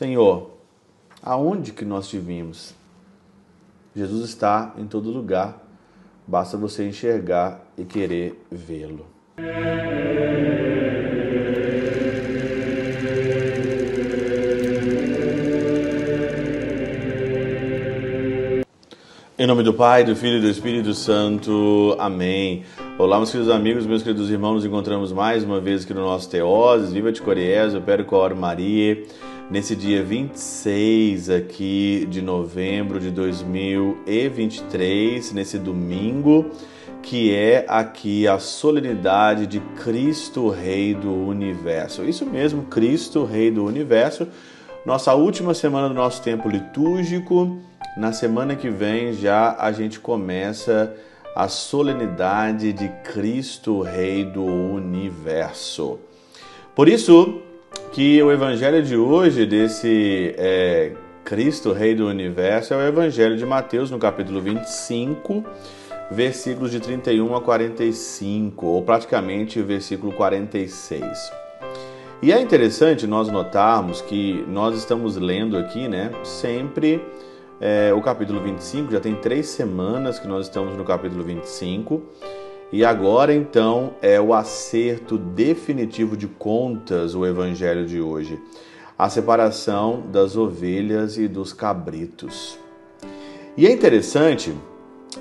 Senhor, aonde que nós te vimos? Jesus está em todo lugar, basta você enxergar e querer vê-lo. Em nome do Pai, do Filho e do Espírito Santo. Amém. Olá, meus queridos amigos, meus queridos irmãos, nos encontramos mais uma vez aqui no nosso Teoses. Viva de Coriés, eu Péro Cor Maria, nesse dia 26 aqui de novembro de 2023, nesse domingo, que é aqui a solenidade de Cristo Rei do Universo. Isso mesmo, Cristo Rei do Universo. Nossa última semana do nosso tempo litúrgico. Na semana que vem já a gente começa a solenidade de Cristo Rei do Universo. Por isso que o evangelho de hoje desse é, Cristo Rei do Universo é o evangelho de Mateus no capítulo 25, versículos de 31 a 45, ou praticamente o versículo 46. E é interessante nós notarmos que nós estamos lendo aqui, né, sempre é, o capítulo 25, já tem três semanas que nós estamos no capítulo 25, e agora então é o acerto definitivo de contas, o evangelho de hoje. A separação das ovelhas e dos cabritos. E é interessante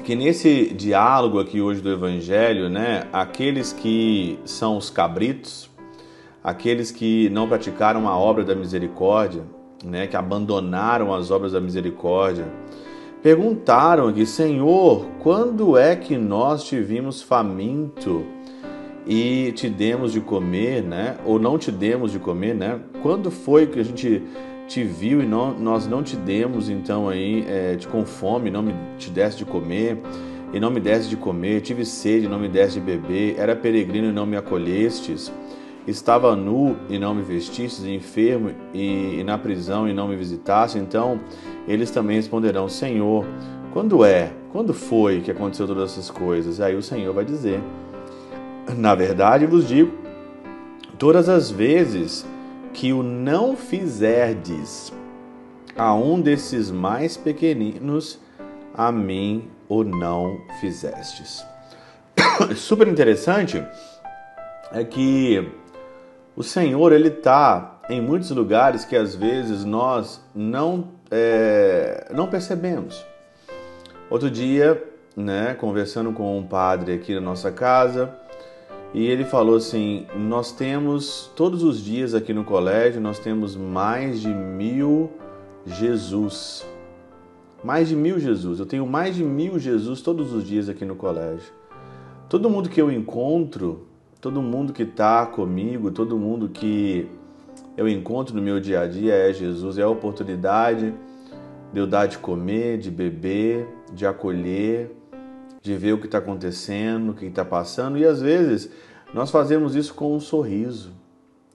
que nesse diálogo aqui hoje do evangelho, né, aqueles que são os cabritos, aqueles que não praticaram a obra da misericórdia, né, que abandonaram as obras da misericórdia, perguntaram aqui, Senhor, quando é que nós te vimos faminto e te demos de comer, né? Ou não te demos de comer, né? Quando foi que a gente te viu e não, nós não te demos, então aí, é, te com fome, não me te desse de comer e não me desse de comer, tive sede não me desse de beber, era peregrino e não me acolhestes estava nu e não me vestistes, enfermo e, e na prisão e não me visitaste, então eles também responderão: Senhor, quando é? Quando foi que aconteceu todas essas coisas? Aí o Senhor vai dizer: Na verdade vos digo, todas as vezes que o não fizerdes a um desses mais pequeninos, a mim o não fizestes. Super interessante é que o Senhor, Ele está em muitos lugares que às vezes nós não, é, não percebemos. Outro dia, né, conversando com um padre aqui na nossa casa, e ele falou assim: Nós temos, todos os dias aqui no colégio, nós temos mais de mil Jesus. Mais de mil Jesus. Eu tenho mais de mil Jesus todos os dias aqui no colégio. Todo mundo que eu encontro Todo mundo que está comigo, todo mundo que eu encontro no meu dia a dia é Jesus, é a oportunidade de eu dar de comer, de beber, de acolher, de ver o que está acontecendo, o que está passando. E às vezes nós fazemos isso com um sorriso.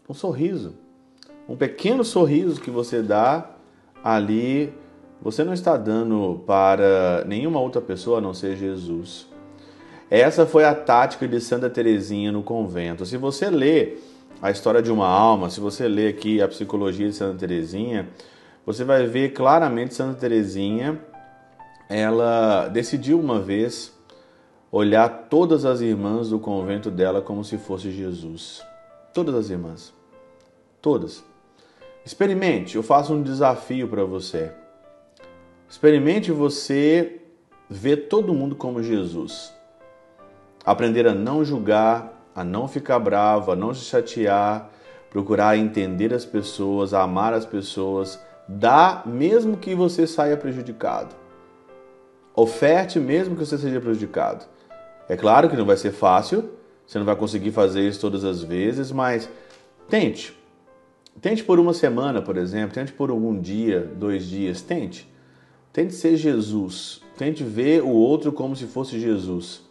Um sorriso. Um pequeno sorriso que você dá ali, você não está dando para nenhuma outra pessoa a não ser Jesus. Essa foi a tática de Santa Teresinha no convento. Se você lê a história de uma alma, se você lê aqui a psicologia de Santa Teresinha, você vai ver claramente Santa Teresinha, ela decidiu uma vez olhar todas as irmãs do convento dela como se fosse Jesus. Todas as irmãs. Todas. Experimente, eu faço um desafio para você. Experimente você ver todo mundo como Jesus. Aprender a não julgar, a não ficar bravo, a não se chatear, procurar entender as pessoas, amar as pessoas, dá mesmo que você saia prejudicado. Oferte mesmo que você seja prejudicado. É claro que não vai ser fácil, você não vai conseguir fazer isso todas as vezes, mas tente. Tente por uma semana, por exemplo, tente por um dia, dois dias, tente. Tente ser Jesus, tente ver o outro como se fosse Jesus.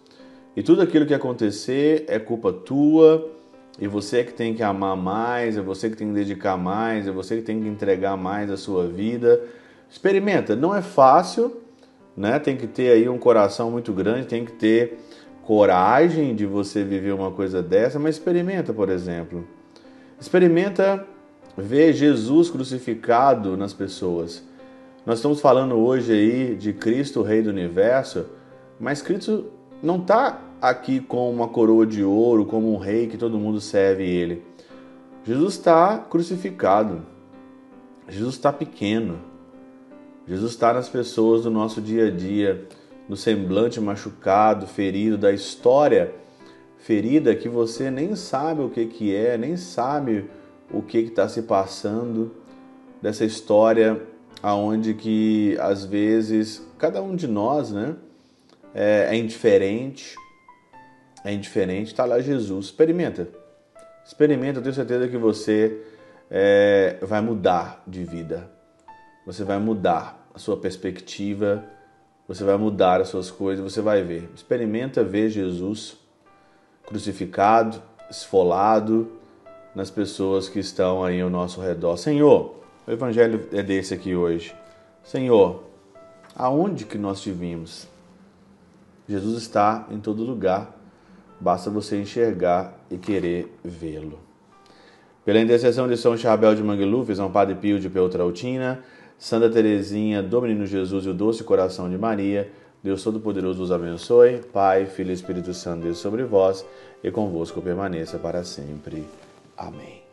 E tudo aquilo que acontecer é culpa tua, e você é que tem que amar mais, é você que tem que dedicar mais, é você que tem que entregar mais a sua vida. Experimenta, não é fácil, né? Tem que ter aí um coração muito grande, tem que ter coragem de você viver uma coisa dessa, mas experimenta, por exemplo. Experimenta ver Jesus crucificado nas pessoas. Nós estamos falando hoje aí de Cristo, Rei do Universo, mas Cristo não está aqui com uma coroa de ouro, como um rei que todo mundo serve ele. Jesus está crucificado. Jesus está pequeno. Jesus está nas pessoas do nosso dia a dia, no semblante machucado, ferido, da história ferida que você nem sabe o que, que é, nem sabe o que está se passando, dessa história aonde que às vezes cada um de nós, né, é, é indiferente, é indiferente, está lá Jesus, experimenta, experimenta, eu tenho certeza que você é, vai mudar de vida, você vai mudar a sua perspectiva, você vai mudar as suas coisas, você vai ver, experimenta ver Jesus crucificado, esfolado nas pessoas que estão aí ao nosso redor. Senhor, o evangelho é desse aqui hoje. Senhor, aonde que nós te vimos? Jesus está em todo lugar. Basta você enxergar e querer vê-lo. Pela intercessão de São Chabel de Mangluf, São Padre Pio de Peltrautina, Santa Teresinha, do Menino Jesus e o Doce Coração de Maria, Deus Todo-Poderoso os abençoe. Pai, Filho e Espírito Santo, Deus sobre vós e convosco permaneça para sempre. Amém.